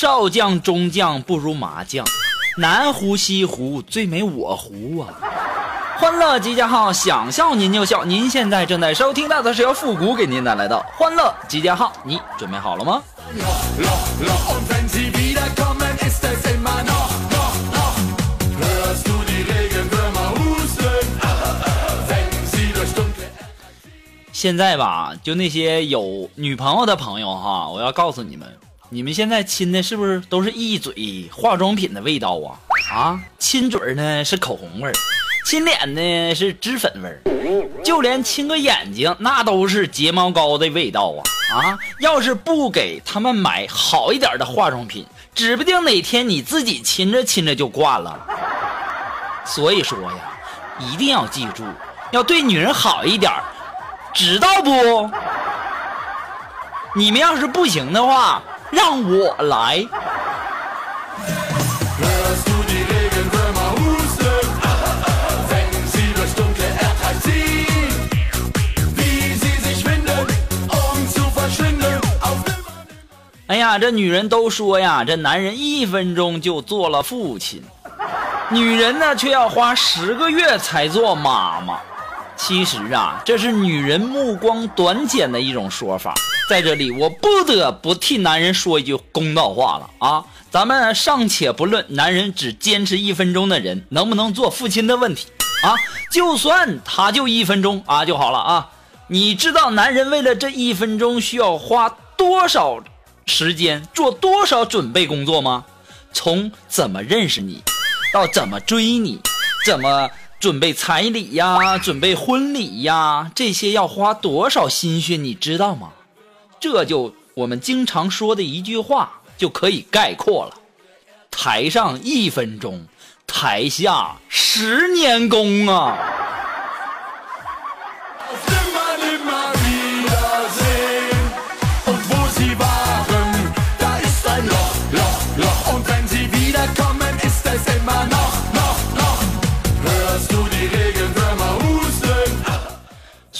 少将中将不如麻将，南湖西湖最美我湖啊！欢乐集结号，想笑您就笑。您现在正在收听到的是由复古给您带来的欢乐集结号，你准备好了吗？现在吧，就那些有女朋友的朋友哈，我要告诉你们。你们现在亲的是不是都是一嘴化妆品的味道啊？啊，亲嘴呢是口红味儿，亲脸呢是脂粉味儿，就连亲个眼睛那都是睫毛膏的味道啊！啊，要是不给他们买好一点的化妆品，指不定哪天你自己亲着亲着就挂了。所以说呀，一定要记住，要对女人好一点，知道不？你们要是不行的话。让我来。哎呀，这女人都说呀，这男人一分钟就做了父亲，女人呢却要花十个月才做妈妈。其实啊，这是女人目光短浅的一种说法。在这里，我不得不替男人说一句公道话了啊！咱们尚且不论男人只坚持一分钟的人能不能做父亲的问题啊，就算他就一分钟啊就好了啊！你知道男人为了这一分钟需要花多少时间做多少准备工作吗？从怎么认识你，到怎么追你，怎么准备彩礼呀，准备婚礼呀，这些要花多少心血，你知道吗？这就我们经常说的一句话就可以概括了：台上一分钟，台下十年功啊！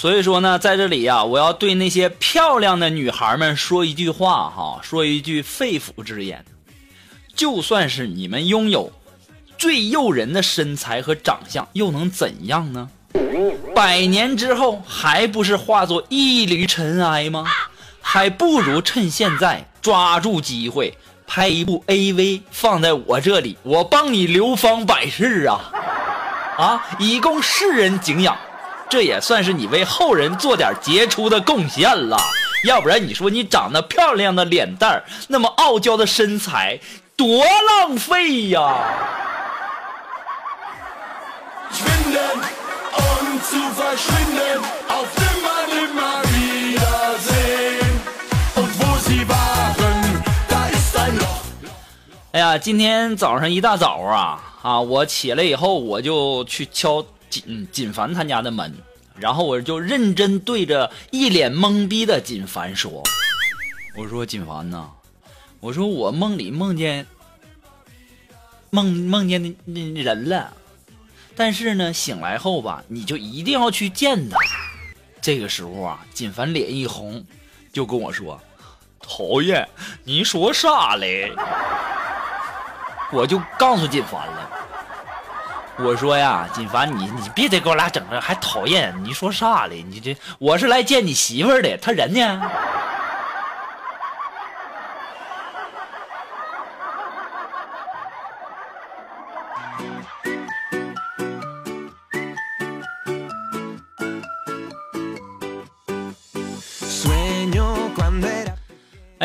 所以说呢，在这里呀，我要对那些漂亮的女孩们说一句话哈，说一句肺腑之言：就算是你们拥有最诱人的身材和长相，又能怎样呢？百年之后，还不是化作一缕尘埃吗？还不如趁现在抓住机会，拍一部 AV 放在我这里，我帮你流芳百世啊！啊，以供世人敬仰。这也算是你为后人做点杰出的贡献了，要不然你说你长得漂亮的脸蛋儿，那么傲娇的身材，多浪费呀！哎呀，今天早上一大早啊啊，我起来以后我就去敲。锦锦凡他家的门，然后我就认真对着一脸懵逼的锦凡说：“我说锦凡呐，我说我梦里梦见梦梦见那那人了，但是呢，醒来后吧，你就一定要去见他。”这个时候啊，锦凡脸一红，就跟我说：“讨厌，你说啥嘞？” 我就告诉锦凡了。我说呀，锦凡，你你别再给我俩整这，还讨厌！你说啥嘞？你这我是来见你媳妇儿的，她人呢？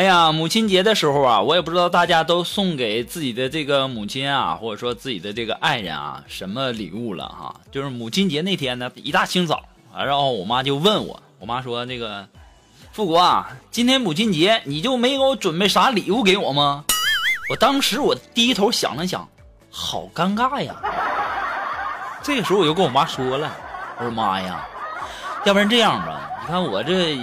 呀，母亲节的时候啊，我也不知道大家都送给自己的这个母亲啊，或者说自己的这个爱人啊，什么礼物了哈？就是母亲节那天呢，一大清早啊，然后我妈就问我我妈说那个富国啊，今天母亲节你就没给我准备啥礼物给我吗？我当时我低头想了想，好尴尬呀。这个时候我就跟我妈说了，我说妈呀，要不然这样吧，你看我这，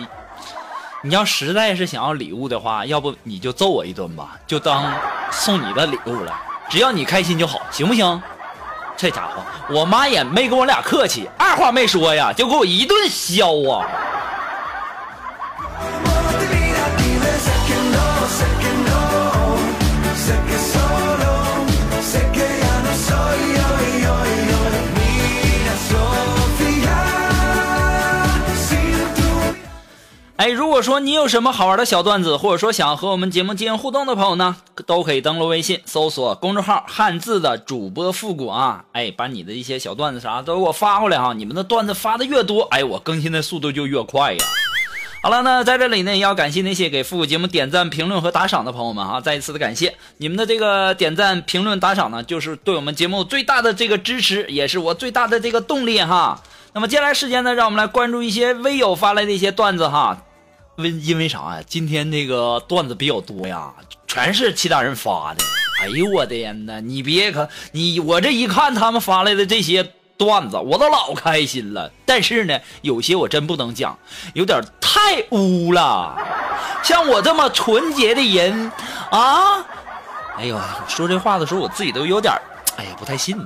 你要实在是想要礼物的话，要不你就揍我一顿吧，就当送你的礼物了，只要你开心就好，行不行？这家伙，我妈也没跟我俩客气，二话没说呀，就给我一顿削啊！哎，如果说你有什么好玩的小段子，或者说想和我们节目进行互动的朋友呢，都可以登录微信搜索公众号“汉字的主播复古”啊，哎，把你的一些小段子啥都给我发过来哈。你们的段子发的越多，哎，我更新的速度就越快呀。好了，那在这里呢，也要感谢那些给复古节目点赞、评论和打赏的朋友们哈，再一次的感谢你们的这个点赞、评论、打赏呢，就是对我们节目最大的这个支持，也是我最大的这个动力哈。那么接下来时间呢，让我们来关注一些微友发来的一些段子哈。因因为啥呀？今天那个段子比较多呀，全是其他人发的。哎呦我的天呐，你别看，你我这一看他们发来的这些段子，我都老开心了。但是呢，有些我真不能讲，有点太污了。像我这么纯洁的人啊，哎呦，说这话的时候，我自己都有点，哎呀，不太信。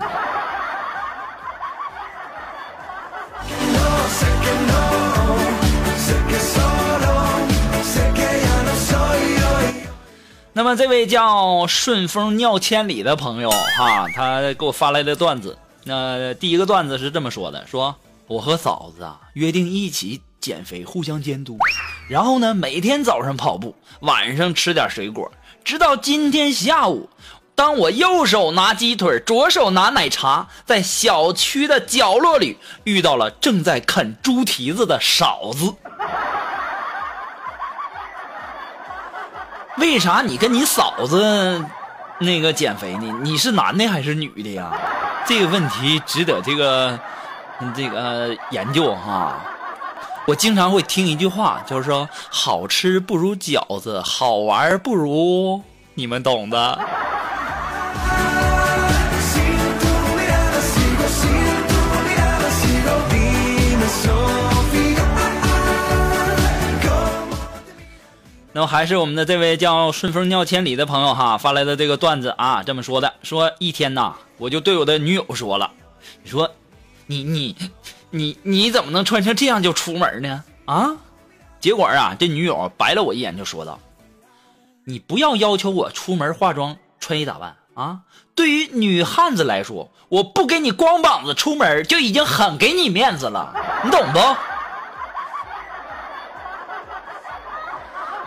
那么这位叫顺风尿千里的朋友哈，他给我发来的段子，那第一个段子是这么说的：说我和嫂子啊约定一起减肥，互相监督，然后呢每天早上跑步，晚上吃点水果，直到今天下午，当我右手拿鸡腿，左手拿奶茶，在小区的角落里遇到了正在啃猪蹄子的嫂子。为啥你跟你嫂子那个减肥呢？你是男的还是女的呀？这个问题值得这个这个研究哈。我经常会听一句话，就是说好吃不如饺子，好玩不如你们懂的。那么还是我们的这位叫顺风尿千里的朋友哈发来的这个段子啊，这么说的：说一天呐，我就对我的女友说了，你说，你 你你你怎么能穿成这样就出门呢？啊？结果啊，这女友白了我一眼就说道：“你不要要求我出门化妆穿衣打扮啊！对于女汉子来说，我不给你光膀子出门就已经很给你面子了，你懂不？”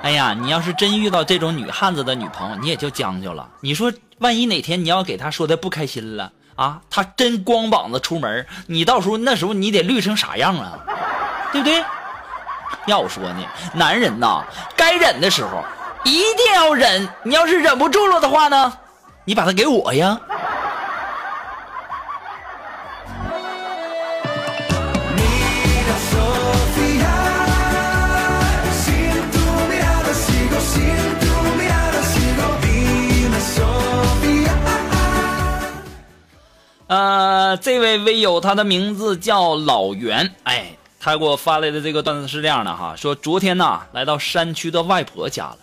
哎呀，你要是真遇到这种女汉子的女朋友，你也就将就了。你说，万一哪天你要给她说的不开心了啊，她真光膀子出门，你到时候那时候你得绿成啥样啊？对不对？要我说呢，男人呐，该忍的时候一定要忍。你要是忍不住了的话呢，你把她给我呀。呃，这位微友，他的名字叫老袁，哎，他给我发来的这个段子是这样的哈，说昨天呐，来到山区的外婆家了，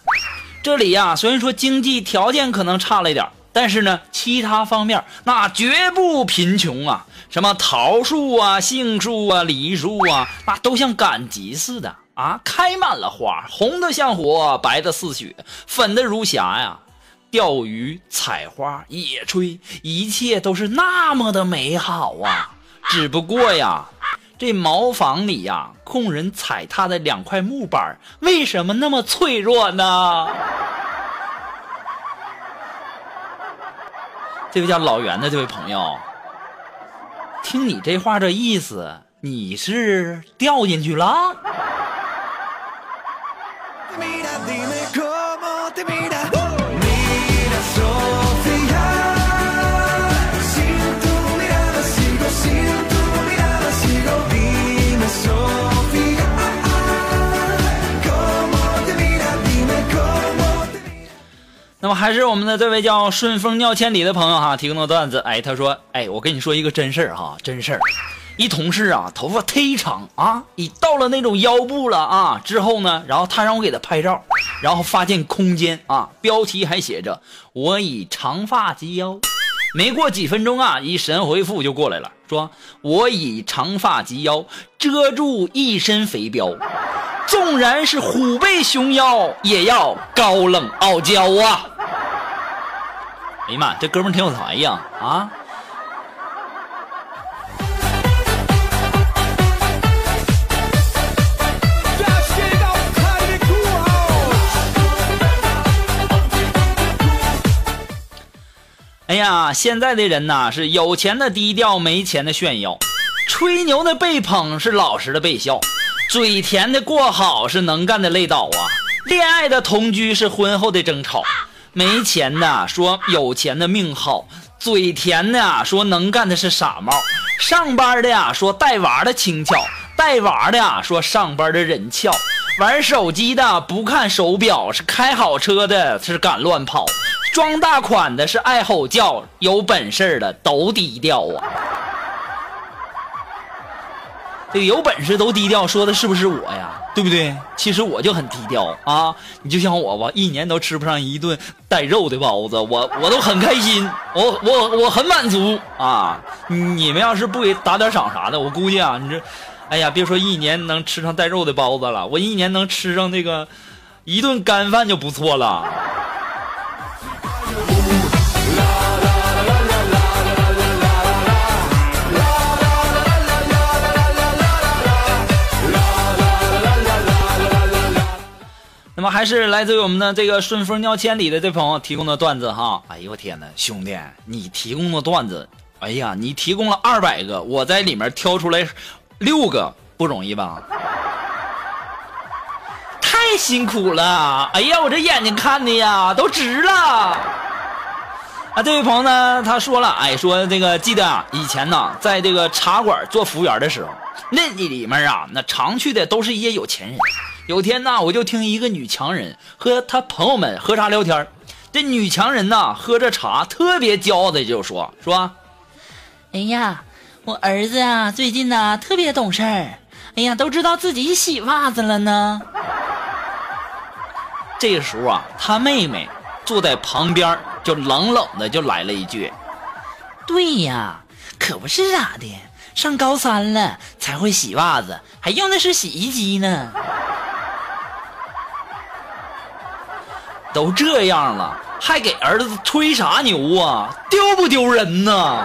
这里呀，虽然说经济条件可能差了一点，但是呢，其他方面那绝不贫穷啊，什么桃树啊、杏树啊、梨树啊，那都像赶集似的。啊，开满了花，红的像火，白的似雪，粉的如霞呀。钓鱼、采花、野炊，一切都是那么的美好啊！只不过呀，这茅房里呀，供人踩踏的两块木板，为什么那么脆弱呢？这位叫老袁的这位朋友，听你这话这意思，你是掉进去了？那么还是我们的这位叫顺风尿千里的朋友哈提供的段子，哎，他说，哎，我跟你说一个真事儿哈，真事儿。一同事啊，头发忒长啊，已到了那种腰部了啊。之后呢，然后他让我给他拍照，然后发现空间啊，标题还写着“我已长发及腰”。没过几分钟啊，一神回复就过来了，说“我已长发及腰，遮住一身肥膘，纵然是虎背熊腰，也要高冷傲娇啊！”哎呀妈，这哥们挺有才呀啊！哎呀，现在的人呐，是有钱的低调，没钱的炫耀，吹牛的被捧，是老实的被笑，嘴甜的过好，是能干的累倒啊，恋爱的同居是婚后的争吵，没钱的说有钱的命好，嘴甜的说能干的是傻帽，上班的呀说带娃的轻巧，带娃的呀说上班的人俏，玩手机的不看手表，是开好车的是敢乱跑。装大款的是爱吼叫，有本事的都低调啊！这个有本事都低调，说的是不是我呀？对不对？其实我就很低调啊！你就像我吧，一年都吃不上一顿带肉的包子，我我都很开心，我我我很满足啊！你们要是不给打点赏啥的，我估计啊，你这，哎呀，别说一年能吃上带肉的包子了，我一年能吃上那个一顿干饭就不错了。那么还是来自于我们的这个顺风尿千里的这朋友提供的段子哈，哎呦我天哪，兄弟，你提供的段子，哎呀，你提供了二百个，我在里面挑出来六个，不容易吧？太辛苦了，哎呀，我这眼睛看的呀都直了。啊，这位朋友呢，他说了，哎，说这个记得啊，以前呢，在这个茶馆做服务员的时候，那里面啊，那常去的都是一些有钱人。有天呢，我就听一个女强人和她朋友们喝茶聊天这女强人呢，喝着茶特别骄傲的就说：“说，哎呀，我儿子啊，最近呢特别懂事儿，哎呀，都知道自己洗袜子了呢。”这个时候啊，他妹妹坐在旁边就冷冷的就来了一句：“对呀，可不是咋的，上高三了才会洗袜子，还用的是洗衣机呢。”都这样了，还给儿子吹啥牛啊？丢不丢人呢？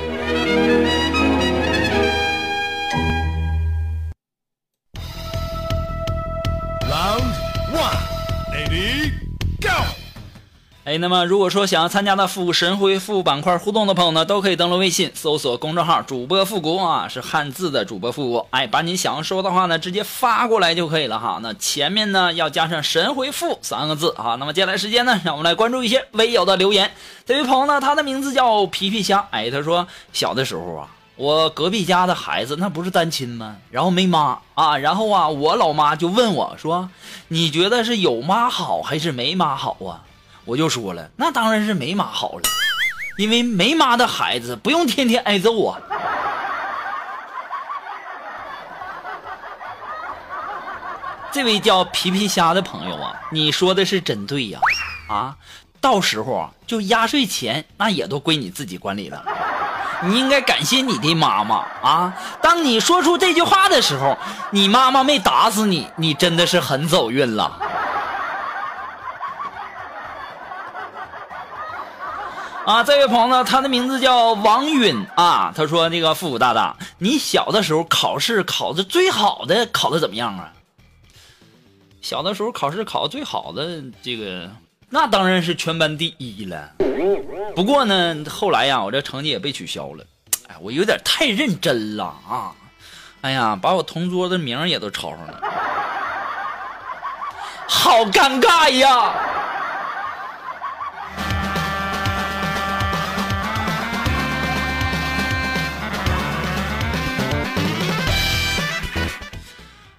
哎，那么如果说想要参加到复古神回复板块互动的朋友呢，都可以登录微信搜索公众号“主播复古”啊，是汉字的主播复古。哎，把你想要说的话呢，直接发过来就可以了哈。那前面呢要加上“神回复”三个字啊。那么接下来时间呢，让我们来关注一些微友的留言。这位朋友呢，他的名字叫皮皮虾。哎，他说小的时候啊，我隔壁家的孩子那不是单亲吗？然后没妈啊，然后啊，我老妈就问我说：“你觉得是有妈好还是没妈好啊？”我就说了，那当然是没妈好了，因为没妈的孩子不用天天挨揍啊。这位叫皮皮虾的朋友啊，你说的是真对呀，啊，到时候啊，就压岁钱那也都归你自己管理了。你应该感谢你的妈妈啊！当你说出这句话的时候，你妈妈没打死你，你真的是很走运了。啊，这位朋友呢，他的名字叫王允啊。他说：“那个复古大大，你小的时候考试考的最好的，考的怎么样啊？”小的时候考试考的最好的，这个那当然是全班第一了。不过呢，后来呀，我这成绩也被取消了。哎，我有点太认真了啊！哎呀，把我同桌的名也都抄上了，好尴尬呀！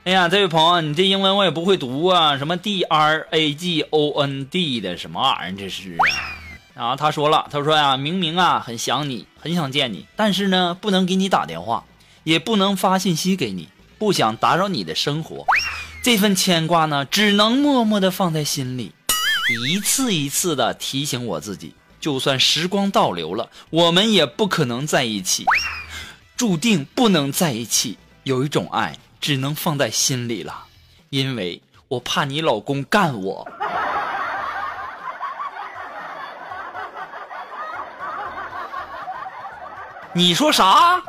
哎呀，这位朋友，你这英文我也不会读啊，什么 D R A G O N D 的什么玩意儿？这是啊。然后他说了，他说呀，明明啊很想你，很想见你，但是呢不能给你打电话，也不能发信息给你，不想打扰你的生活。这份牵挂呢，只能默默的放在心里，一次一次的提醒我自己，就算时光倒流了，我们也不可能在一起，注定不能在一起。有一种爱。只能放在心里了，因为我怕你老公干我。你说啥？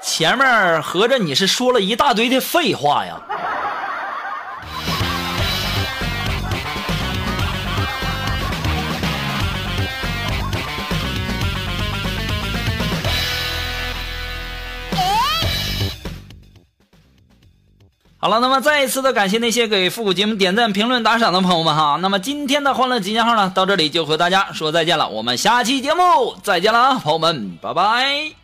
前面合着你是说了一大堆的废话呀？好了，那么再一次的感谢那些给复古节目点赞、评论、打赏的朋友们哈。那么今天的欢乐集结号呢，到这里就和大家说再见了。我们下期节目再见了啊，朋友们，拜拜。